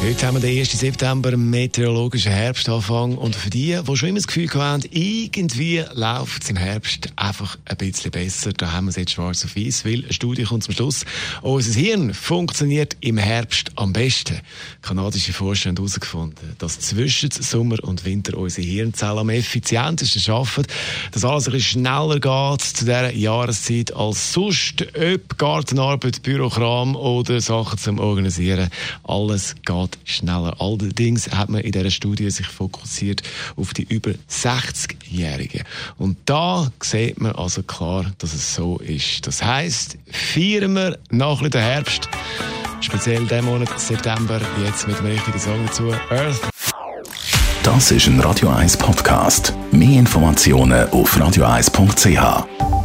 Heute haben wir den 1. September, meteorologischen Herbstanfang. Und für die, die schon immer das Gefühl haben, irgendwie läuft es im Herbst einfach ein bisschen besser, da haben wir es jetzt schwarz auf weiß, weil eine Studie kommt zum Schluss. Unser Hirn funktioniert im Herbst am besten. Kanadische Forscher haben herausgefunden, dass zwischen Sommer und Winter unsere Hirnzellen am effizientesten arbeiten, dass alles ein bisschen schneller geht zu dieser Jahreszeit als sonst, ob Gartenarbeit, Bürokram oder Sachen zum Organisieren. Alles geht geht schneller. Allerdings hat man in dieser Studie sich fokussiert auf die über 60-Jährigen. Und da sieht man also klar, dass es so ist. Das heisst, feiern wir nach dem Herbst, speziell diesen Monat September, jetzt mit dem richtigen Song dazu, Earth. Das ist ein Radio 1 Podcast. Mehr Informationen auf radio1.ch.